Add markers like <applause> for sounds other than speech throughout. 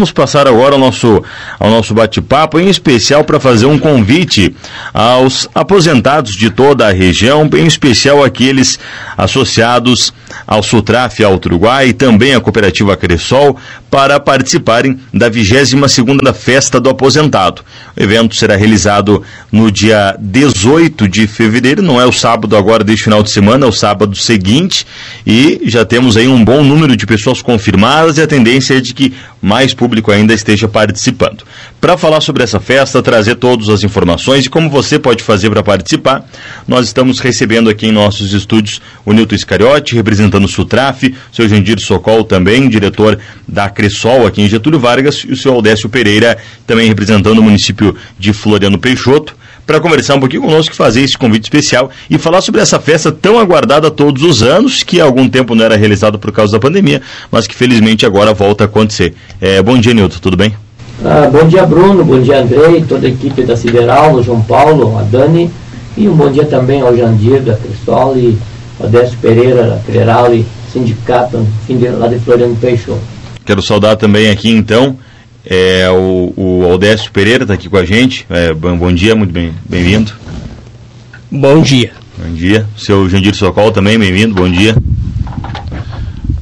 vamos passar agora ao nosso, ao nosso bate-papo, em especial para fazer um convite aos aposentados de toda a região, em especial aqueles associados ao Sutraf Alto Uruguai e também à cooperativa Cressol, para participarem da 22 segunda Festa do Aposentado. O evento será realizado no dia 18 de fevereiro, não é o sábado agora deste final de semana, é o sábado seguinte, e já temos aí um bom número de pessoas confirmadas e a tendência é de que mais ainda esteja participando. Para falar sobre essa festa, trazer todas as informações e como você pode fazer para participar, nós estamos recebendo aqui em nossos estúdios o Nilton Iscariote, representando o Sutraf, o seu Gendir Socol também, diretor da Cressol aqui em Getúlio Vargas, e o seu Aldécio Pereira, também representando o município de Floriano Peixoto para conversar um pouquinho conosco, fazer esse convite especial e falar sobre essa festa tão aguardada todos os anos, que há algum tempo não era realizada por causa da pandemia, mas que felizmente agora volta a acontecer. É, bom dia, Nilton, tudo bem? Ah, bom dia, Bruno, bom dia, Andrei, toda a equipe da Sideral, o João Paulo, a Dani, e um bom dia também ao Jandir, da Cristol, e ao Décio Pereira, da Creral, e sindicato, enfim, lá de Floriano Peixoto. Quero saudar também aqui, então, é, o, o Aldécio Pereira está aqui com a gente. É, bom, bom, dia, muito bem-vindo. Bem bom dia. Bom dia. Seu Jandir Socol também, bem-vindo, bom dia.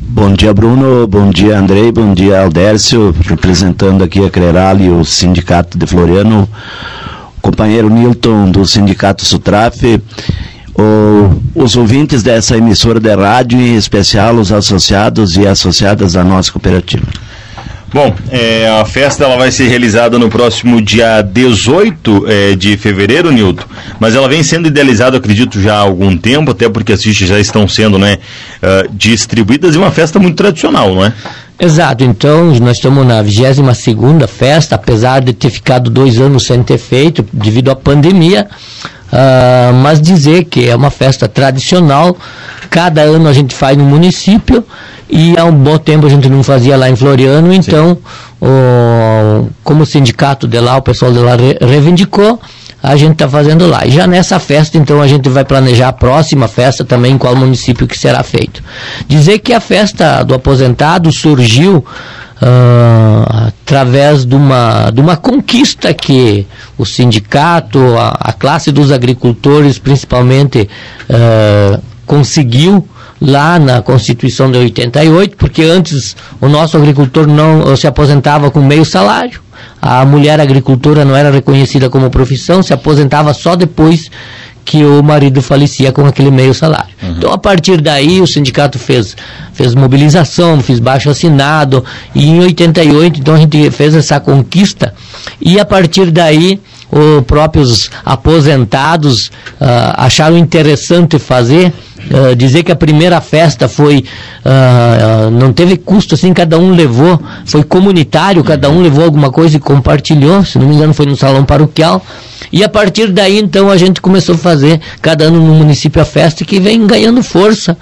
Bom dia, Bruno. Bom dia, Andrei. Bom dia, Aldércio, representando aqui a Creral e o Sindicato de Floriano. O companheiro Nilton, do Sindicato Sutraf. O, os ouvintes dessa emissora de rádio, em especial os associados e associadas da nossa cooperativa. Bom, é, a festa ela vai ser realizada no próximo dia 18 é, de fevereiro, Nilton, mas ela vem sendo idealizada, acredito, já há algum tempo, até porque as fichas já estão sendo né, uh, distribuídas. E uma festa muito tradicional, não é? Exato, então nós estamos na 22 segunda festa, apesar de ter ficado dois anos sem ter feito, devido à pandemia, uh, mas dizer que é uma festa tradicional, cada ano a gente faz no município, e há um bom tempo a gente não fazia lá em Floriano, então, o, como o sindicato de lá, o pessoal de lá re, reivindicou, a gente está fazendo lá. E já nessa festa, então, a gente vai planejar a próxima festa também, em qual município que será feito. Dizer que a festa do aposentado surgiu uh, através de uma, de uma conquista que o sindicato, a, a classe dos agricultores, principalmente, uh, conseguiu lá na Constituição de 88, porque antes o nosso agricultor não se aposentava com meio salário. A mulher agricultora não era reconhecida como profissão, se aposentava só depois que o marido falecia com aquele meio salário. Uhum. Então, a partir daí, o sindicato fez, fez mobilização, fez baixo assinado, e em 88, então, a gente fez essa conquista, e a partir daí, os próprios aposentados uh, acharam interessante fazer Uh, dizer que a primeira festa foi uh, uh, não teve custo assim cada um levou foi comunitário cada um levou alguma coisa e compartilhou se não me engano foi no salão paroquial. E a partir daí então a gente começou a fazer cada ano no município a festa que vem ganhando força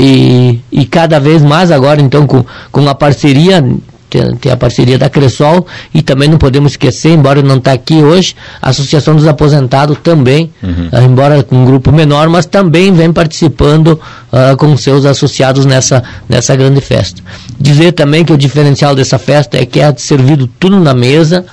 e, e cada vez mais agora então com, com a parceria tem, tem a parceria da Cressol e também não podemos esquecer, embora não está aqui hoje, a Associação dos Aposentados também, uhum. uh, embora com um grupo menor, mas também vem participando uh, com seus associados nessa, nessa grande festa. Dizer também que o diferencial dessa festa é que é servido tudo na mesa,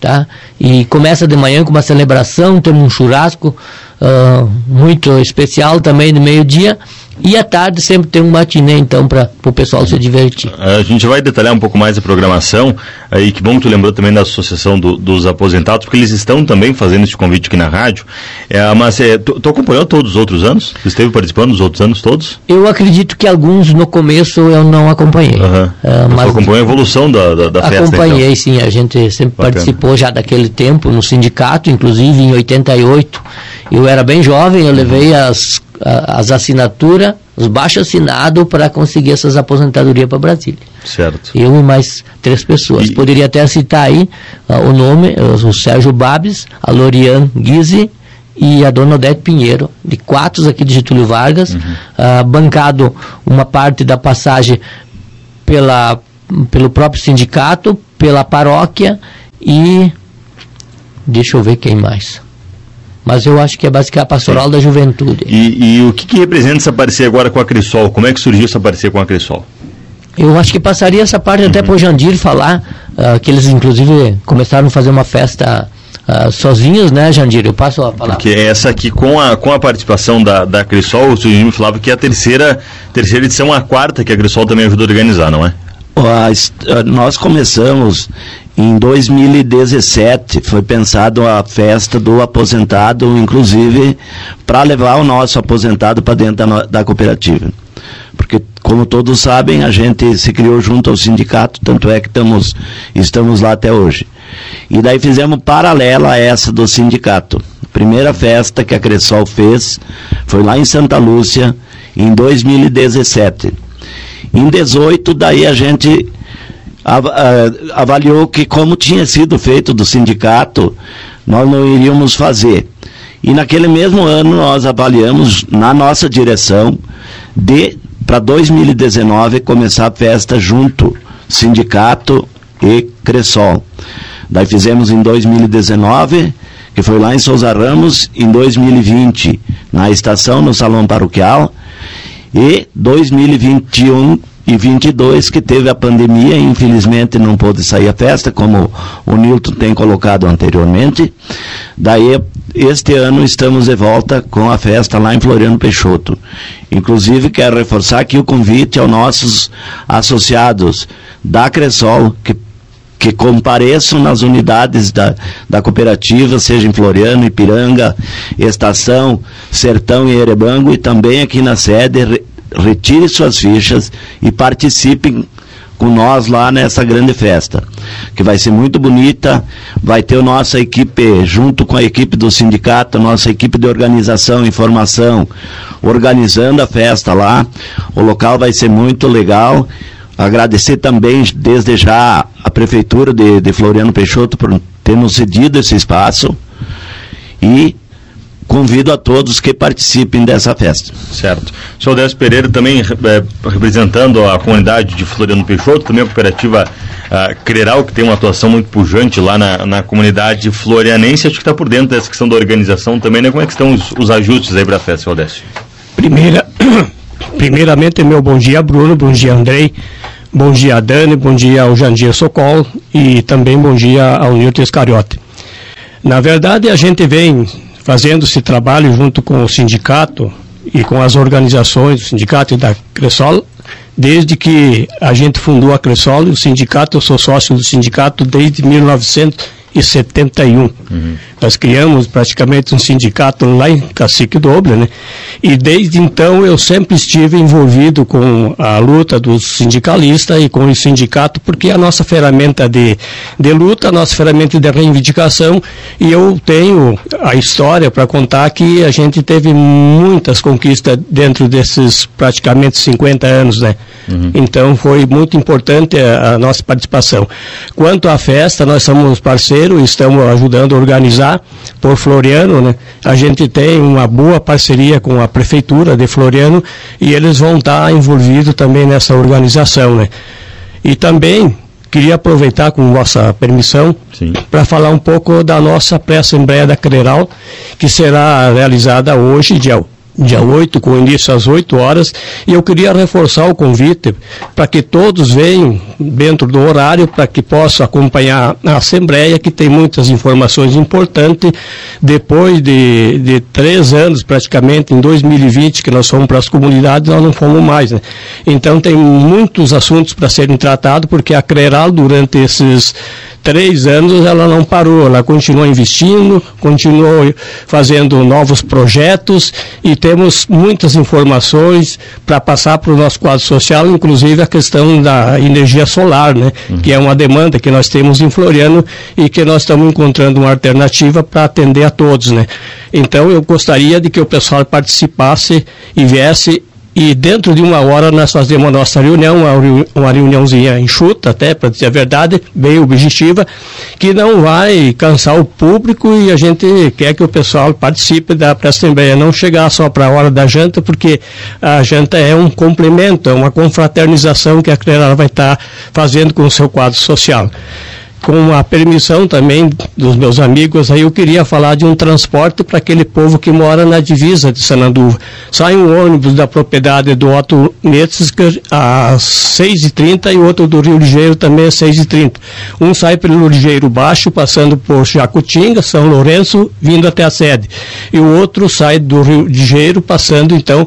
tá? E começa de manhã com uma celebração, temos um churrasco uh, muito especial também no meio-dia e à tarde sempre tem um matinê, então, para o pessoal se divertir. A gente vai detalhar um pouco mais a programação. Aí que bom que tu lembrou também da Associação do, dos Aposentados, porque eles estão também fazendo esse convite aqui na rádio. É, mas é, tu, tu, acompanhou todos os outros anos? Tu esteve participando dos outros anos todos? Eu acredito que alguns no começo eu não acompanhei. Uhum. Uh, mas acompanhou a evolução da, da, da festa? Acompanhei, então. sim. A gente sempre Bacana. participou já daquele tempo no sindicato, inclusive em 88. Eu era bem jovem, eu levei as as assinaturas, os baixos assinados para conseguir essas aposentadorias para Brasília. Certo. Eu e mais três pessoas. E... Poderia até citar aí uh, o nome, o Sérgio Babes, a Lorian Guise e a dona Odete Pinheiro, de quatro aqui de Getúlio Vargas, uhum. uh, bancado uma parte da passagem pela, pelo próprio sindicato, pela paróquia e deixa eu ver quem mais mas eu acho que é basicamente a pastoral Sim. da juventude. E, e o que, que, representa essa parceria agora com a Crisol? Como é que surgiu essa parceria com a Crisol? Eu acho que passaria essa parte uhum. até para o Jandir falar uh, que eles inclusive começaram a fazer uma festa uh, sozinhos, né, Jandir? Eu passo a palavra. Porque essa aqui, com a, com a participação da, da Crisol, o Sujinho falava que é a terceira, terceira edição, a quarta que a Crisol também ajudou a organizar, não é? Nós começamos em 2017, foi pensado a festa do aposentado, inclusive para levar o nosso aposentado para dentro da, da cooperativa porque como todos sabem, a gente se criou junto ao sindicato, tanto é que estamos, estamos lá até hoje. E daí fizemos paralela a essa do sindicato. Primeira festa que a Cressol fez foi lá em Santa Lúcia, em 2017. Em 18, daí a gente avaliou que como tinha sido feito do sindicato, nós não iríamos fazer. E naquele mesmo ano nós avaliamos na nossa direção de para 2019 começar a festa junto sindicato e Cressol. Daí fizemos em 2019, que foi lá em Souza Ramos, em 2020 na estação, no salão paroquial, e 2021 e 22 que teve a pandemia, infelizmente não pôde sair a festa, como o Nilton tem colocado anteriormente. Daí, este ano estamos de volta com a festa lá em Floriano Peixoto. Inclusive, quero reforçar aqui o convite aos nossos associados da Cressol, que que compareçam nas unidades da, da cooperativa, seja em Floriano, Ipiranga, Estação, Sertão e Erebango, e também aqui na sede, retire suas fichas e participem com nós lá nessa grande festa, que vai ser muito bonita, vai ter a nossa equipe, junto com a equipe do sindicato, nossa equipe de organização e informação, organizando a festa lá, o local vai ser muito legal, Agradecer também, desde já, a Prefeitura de, de Floriano Peixoto por ter nos cedido esse espaço. E convido a todos que participem dessa festa. Certo. O senhor Décio Pereira também é, representando a comunidade de Floriano Peixoto, também a cooperativa uh, Creral, que tem uma atuação muito pujante lá na, na comunidade florianense, acho que está por dentro dessa questão da organização também, né? Como é que estão os, os ajustes aí para a festa, senhor Décio? Primeira, <coughs> primeiramente, meu bom dia, Bruno, bom dia, Andrei, Bom dia a Dani, bom dia ao Jandir Socol e também bom dia ao Nilton Escariote. Na verdade, a gente vem fazendo esse trabalho junto com o sindicato e com as organizações do sindicato e da Cressol, desde que a gente fundou a Cressol, o sindicato, eu sou sócio do sindicato desde 1971. Uhum. Nós criamos praticamente um sindicato lá em Cacique Doble, né? E desde então eu sempre estive envolvido com a luta dos sindicalistas e com o sindicato, porque é a nossa ferramenta de, de luta, a nossa ferramenta de reivindicação, e eu tenho a história para contar que a gente teve muitas conquistas dentro desses praticamente 50 anos, né? Uhum. Então foi muito importante a, a nossa participação. Quanto à festa, nós somos parceiros, estamos ajudando a organizar por Floriano, né? A gente tem uma boa parceria com a prefeitura de Floriano e eles vão estar envolvidos também nessa organização, né? E também queria aproveitar com vossa permissão para falar um pouco da nossa pré-assembleia da Creral, que será realizada hoje, dia dia 8, com início às 8 horas, e eu queria reforçar o convite para que todos venham dentro do horário, para que possam acompanhar a Assembleia, que tem muitas informações importantes. Depois de, de três anos, praticamente, em 2020, que nós fomos para as comunidades, nós não fomos mais. Né? Então, tem muitos assuntos para serem tratados, porque a CRERAL, durante esses três anos ela não parou, ela continuou investindo, continuou fazendo novos projetos e temos muitas informações para passar para o nosso quadro social, inclusive a questão da energia solar, né? Uhum. Que é uma demanda que nós temos em Floriano e que nós estamos encontrando uma alternativa para atender a todos, né? Então eu gostaria de que o pessoal participasse e viesse e dentro de uma hora nós fazemos a nossa reunião, uma reuniãozinha enxuta, até para dizer a verdade, bem objetiva, que não vai cansar o público e a gente quer que o pessoal participe da Assembleia, não chegar só para a hora da janta, porque a janta é um complemento, é uma confraternização que a CRERAR vai estar fazendo com o seu quadro social. Com a permissão também dos meus amigos, aí eu queria falar de um transporte para aquele povo que mora na divisa de Sananduva. Sai um ônibus da propriedade do Otto Metzger às 6h30 e outro do Rio Ligeiro também às 6h30. Um sai pelo Ligeiro Baixo, passando por Jacutinga, São Lourenço, vindo até a sede. E o outro sai do Rio Ligeiro, passando então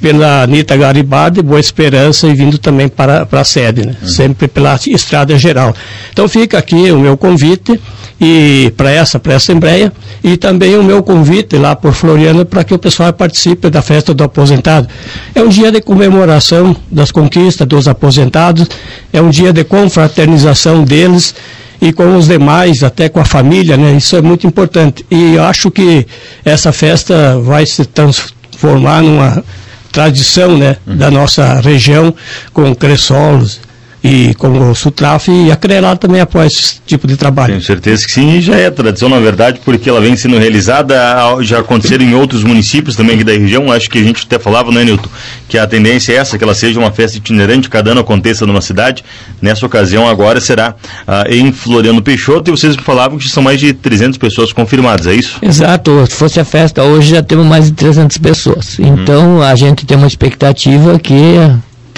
pela Anitta Garibaldi, Boa Esperança e vindo também para, para a sede, né? Uhum. sempre pela estrada geral. Então fica aqui o meu convite e para essa, para a Assembleia e também o meu convite lá por Floriano para que o pessoal participe da festa do aposentado. É um dia de comemoração das conquistas dos aposentados, é um dia de confraternização deles e com os demais, até com a família, né? Isso é muito importante. E acho que essa festa vai se transformar numa tradição né, uhum. da nossa região, com cressolos e com o Sutraf e a Crelar também apoia esse tipo de trabalho. Tenho certeza que sim, já é tradição na verdade, porque ela vem sendo realizada, já aconteceram em outros municípios também aqui da região, acho que a gente até falava, né, Nilton, que a tendência é essa, que ela seja uma festa itinerante, cada ano aconteça numa cidade, nessa ocasião agora será ah, em Floriano Peixoto, e vocês me falavam que são mais de 300 pessoas confirmadas, é isso? Exato, se fosse a festa hoje já temos mais de 300 pessoas, uhum. então a gente tem uma expectativa que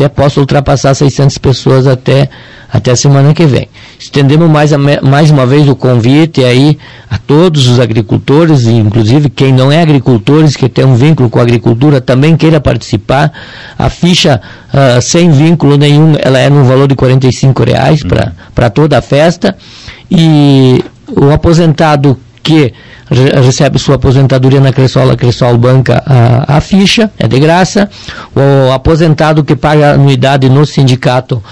até possa ultrapassar 600 pessoas até, até a semana que vem. Estendemos mais, a, mais uma vez o convite aí a todos os agricultores, inclusive quem não é agricultores, que tem um vínculo com a agricultura, também queira participar. A ficha uh, sem vínculo nenhum, ela é no valor de R$ reais para uhum. toda a festa. E o aposentado que recebe sua aposentadoria na Cressol, a Cressol banca a, a ficha, é de graça. O aposentado que paga anuidade no sindicato,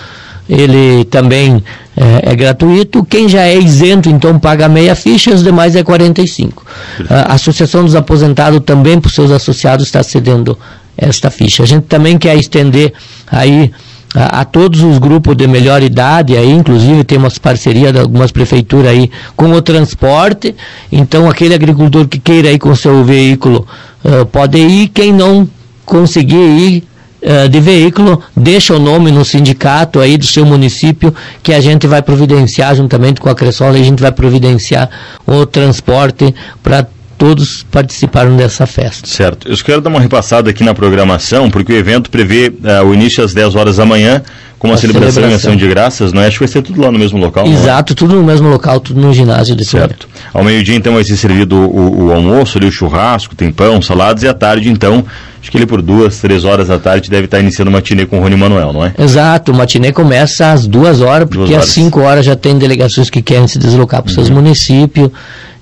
ele também é, é, gratuito. Quem já é isento, então paga meia ficha, os demais é 45. A Associação dos Aposentados também, para os seus associados, está cedendo esta ficha. A gente também quer estender aí a, a, todos os grupos de melhor idade, aí inclusive temos parceria de algumas prefeituras aí com o transporte, então aquele agricultor que queira ir com seu veículo uh, pode ir, quem não conseguir ir uh, de veículo, deixa o nome no sindicato aí do seu município, que a gente vai providenciar juntamente com a Cressola, a gente vai providenciar o transporte para todos participaram dessa festa. Certo. Eu quero dar uma repassada aqui na programação, porque o evento prevê uh, o início às 10 horas da manhã, com uma celebração, celebração em ação de graças, não é? Acho que vai ser tudo lá no mesmo local. Exato, é? tudo no mesmo local, tudo no ginásio de Certo. Ao meio-dia, então, vai ser servido o, o, almoço, ali, o churrasco, tem pão, saladas, e à tarde, então, acho que ele por duas, três horas da tarde deve estar iniciando o matinê com o Rony Manuel, não é? Exato, o matinê começa às duas horas, porque duas horas. às cinco horas já tem delegações que querem se deslocar para os uhum. seus municípios.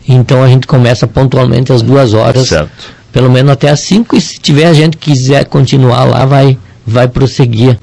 Então a gente começa pontualmente às duas horas, certo. pelo menos até às cinco, e se tiver gente que quiser continuar lá, vai, vai prosseguir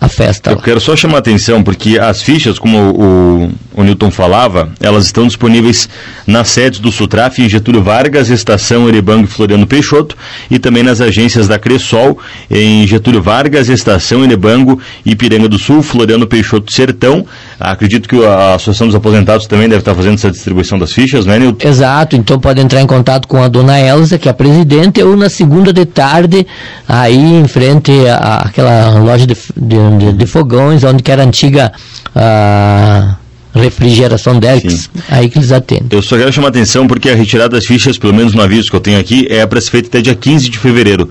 a festa. Eu lá. quero só chamar a atenção, porque as fichas, como o, o Newton falava, elas estão disponíveis nas sedes do Sutraf em Getúlio Vargas, Estação Erebango e Floriano Peixoto, e também nas agências da Cressol, em Getúlio Vargas, Estação Erebango, Ipiranga do Sul, Floriano Peixoto Sertão. Acredito que a Associação dos Aposentados também deve estar fazendo essa distribuição das fichas, não é, Newton? Exato, então pode entrar em contato com a dona Elza, que é a presidente, ou na segunda de tarde, aí em frente àquela loja de, de de, de fogões, onde que era a antiga a refrigeração Dex, aí que eles atendem. Eu só quero chamar a atenção porque a retirada das fichas, pelo menos no aviso que eu tenho aqui, é para ser feita até dia 15 de fevereiro,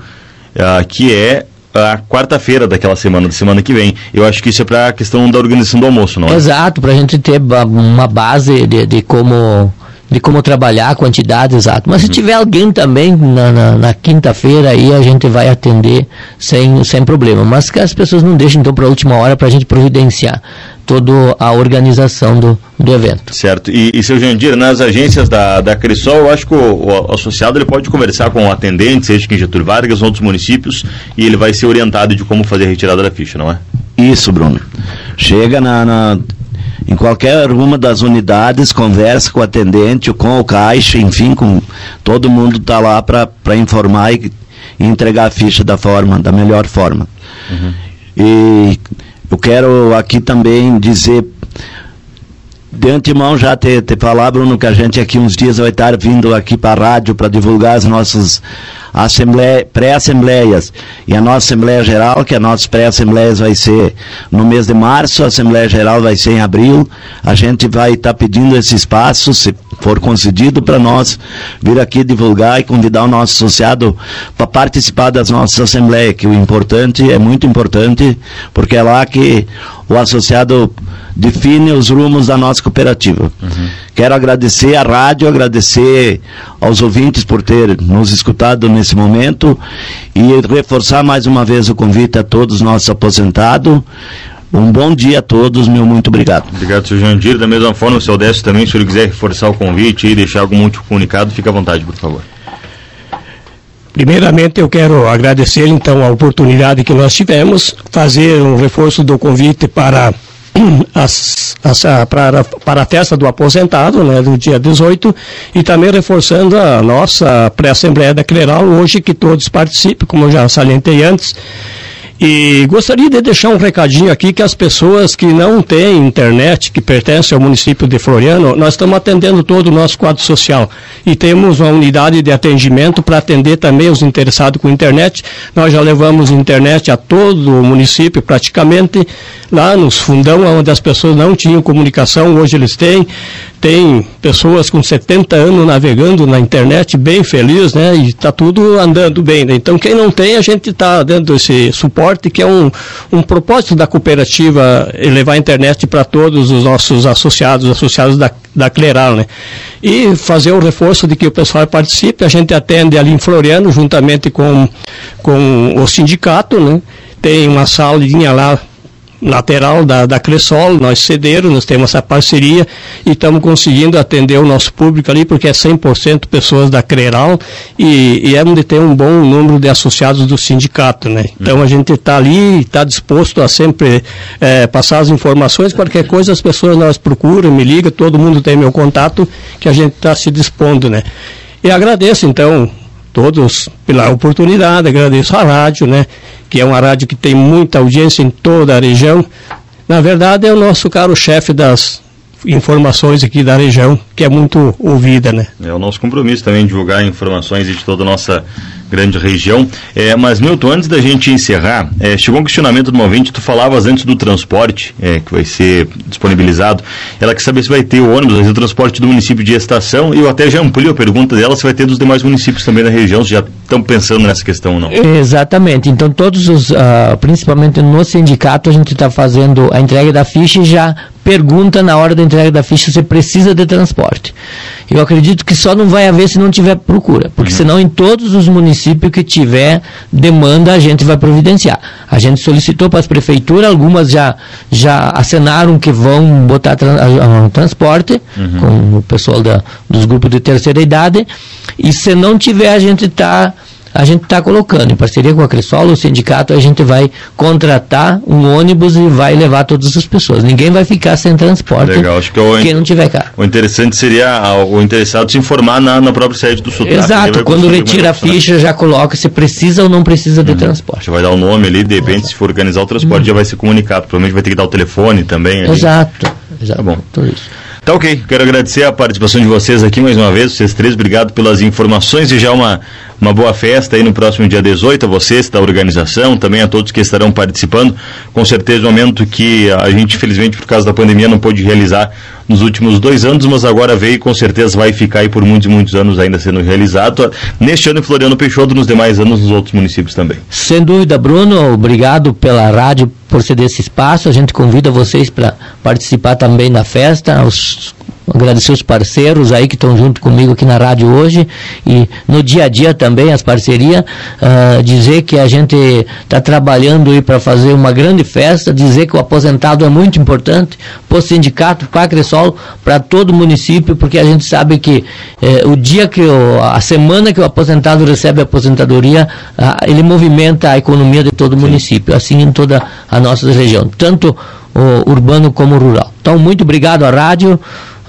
uh, que é a quarta-feira daquela semana, da semana que vem. Eu acho que isso é para a questão da organização do almoço, não é? Exato, para a gente ter uma base de, de como de como trabalhar, a quantidade exata. Mas se uhum. tiver alguém também na, na, na quinta-feira, aí a gente vai atender sem, sem problema. Mas que as pessoas não deixem então para a última hora para a gente providenciar toda a organização do, do evento. Certo. E, e seu Jandir, nas agências da, da Crisol, eu acho que o, o, associado ele pode conversar com o atendente, seja em Getúlio Vargas ou outros municípios, e ele vai ser orientado de como fazer a retirada da ficha, não é? Isso, Bruno. Chega na, na em qualquer uma das unidades, conversa com o atendente, com o caixa, enfim, com todo mundo está lá para informar e, e, entregar a ficha da forma, da melhor forma. Uhum. E eu quero aqui também dizer de antemão já te, te falar, Bruno, que a gente aqui uns dias vai estar vindo aqui para a rádio para divulgar as nossas assembleia, pré-assembleias e a nossa Assembleia Geral, que a nossa pré-assembleias vai ser no mês de março, a Assembleia Geral vai ser em abril. A gente vai estar tá pedindo esse espaço, se for concedido para nós, vir aqui divulgar e convidar o nosso associado para participar das nossas assembleias, que o importante é muito importante, porque é lá que o associado define os rumos da nossa cooperativa. Uhum. Quero agradecer à rádio, agradecer aos ouvintes por ter nos escutado nesse momento e reforçar mais uma vez o convite a todos os nossos aposentados. Um bom dia a todos, meu muito obrigado. Obrigado, senhor Jandir. Da mesma forma, o seu Décio também, se ele quiser reforçar o convite e deixar algum último comunicado, fique à vontade, por favor. Primeiramente, eu quero agradecer então a oportunidade que nós tivemos, fazer um reforço do convite para <clears throat> as, as, para, para a festa do aposentado, né, do dia 18, e também reforçando a nossa pré-assembleia da Cleral hoje, que todos participem, como eu já salientei antes, e gostaria de deixar um recadinho aqui que as pessoas que não têm internet, que pertencem ao município de Floriano, nós estamos atendendo todo o nosso quadro social. E temos uma unidade de atendimento para atender também os interessados com internet. Nós já levamos internet a todo o município praticamente, lá nos fundão, onde as pessoas não tinham comunicação, hoje eles têm tem pessoas com 70 anos navegando na internet bem feliz, né? E está tudo andando bem, né? Então quem não tem, a gente está dando esse suporte, que é um, um propósito da cooperativa levar a internet para todos os nossos associados, associados da, da Cleral, né? E fazer o reforço de que o pessoal participe, a gente atende ali em Floriano, juntamente com, com o sindicato, né? Tem uma salinha lá lateral da, da Cressol, nós cederos, nós temos essa parceria e estamos conseguindo atender o nosso público ali, porque é 100% pessoas da Creral e, e é onde tem um bom número de associados do sindicato, né? Então a gente está ali, está disposto a sempre é, passar as informações, qualquer coisa as pessoas nós procuram, me ligam, todo mundo tem meu contato, que a gente está se dispondo, né? E agradeço então todos pela oportunidade, agradeço à rádio, né? Que é uma rádio que tem muita audiência em toda a região. Na verdade, é o nosso caro chefe das informações aqui da região, que é muito ouvida, né? É o nosso compromisso também divulgar informações de toda a nossa grande região. É, mas, Milton, antes da gente encerrar, é, chegou um questionamento do movimento, tu falavas antes do transporte, é, que vai ser disponibilizado. Ela quer saber se vai ter o ônibus, o transporte do município de estação, e eu até já amplio a pergunta dela se vai ter dos demais municípios também da região, se já estão pensando nessa questão ou não. Exatamente. Então, todos os, uh, principalmente no sindicato, a gente está fazendo a entrega da ficha e já pergunta na hora da entrega da ficha se precisa de transporte. Eu acredito que só não vai haver se não tiver procura, porque uhum. senão em todos os municípios que tiver demanda a gente vai providenciar. A gente solicitou para as prefeituras, algumas já já acenaram que vão botar tra transporte uhum. com o pessoal da, dos grupos de terceira idade, e se não tiver a gente está a gente está colocando, em parceria com a Cressol, o sindicato, a gente vai contratar um ônibus e vai levar todas as pessoas. Ninguém vai ficar sem transporte Legal, acho que é o, quem não tiver carro. O interessante seria o interessado se informar na, na própria sede do Sutrato. Exato, quando retira a ficha, já coloca se precisa ou não precisa de uhum. transporte. Você vai dar o nome ali, de repente, se for organizar o transporte, uhum. já vai ser comunicado. Provavelmente vai ter que dar o telefone também. Ali. Exato, exato. Tá bom. Tudo isso. Tá ok, quero agradecer a participação de vocês aqui mais uma vez, vocês três, obrigado pelas informações e já uma, uma boa festa aí no próximo dia 18 a vocês da organização, também a todos que estarão participando. Com certeza, um momento que a gente, infelizmente, por causa da pandemia, não pôde realizar nos últimos dois anos, mas agora veio e com certeza vai ficar aí por muitos e muitos anos ainda sendo realizado. Neste ano em Floriano Peixoto, nos demais anos nos outros municípios também. Sem dúvida, Bruno, obrigado pela rádio por ceder esse espaço. A gente convida vocês para participar também da festa, os agradecer os parceiros aí que estão junto comigo aqui na rádio hoje e no dia a dia também as parcerias, uh, dizer que a gente está trabalhando aí para fazer uma grande festa, dizer que o aposentado é muito importante, para o sindicato, para a Cressol, para todo o município, porque a gente sabe que eh, o dia que o, a semana que o aposentado recebe a aposentadoria, uh, ele movimenta a economia de todo o município, assim em toda a nossa região, tanto o urbano como o rural. Então, muito obrigado à rádio.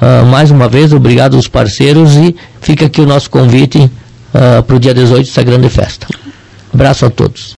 Uh, mais uma vez, obrigado aos parceiros e fica aqui o nosso convite uh, para o dia 18, essa grande festa. Abraço a todos.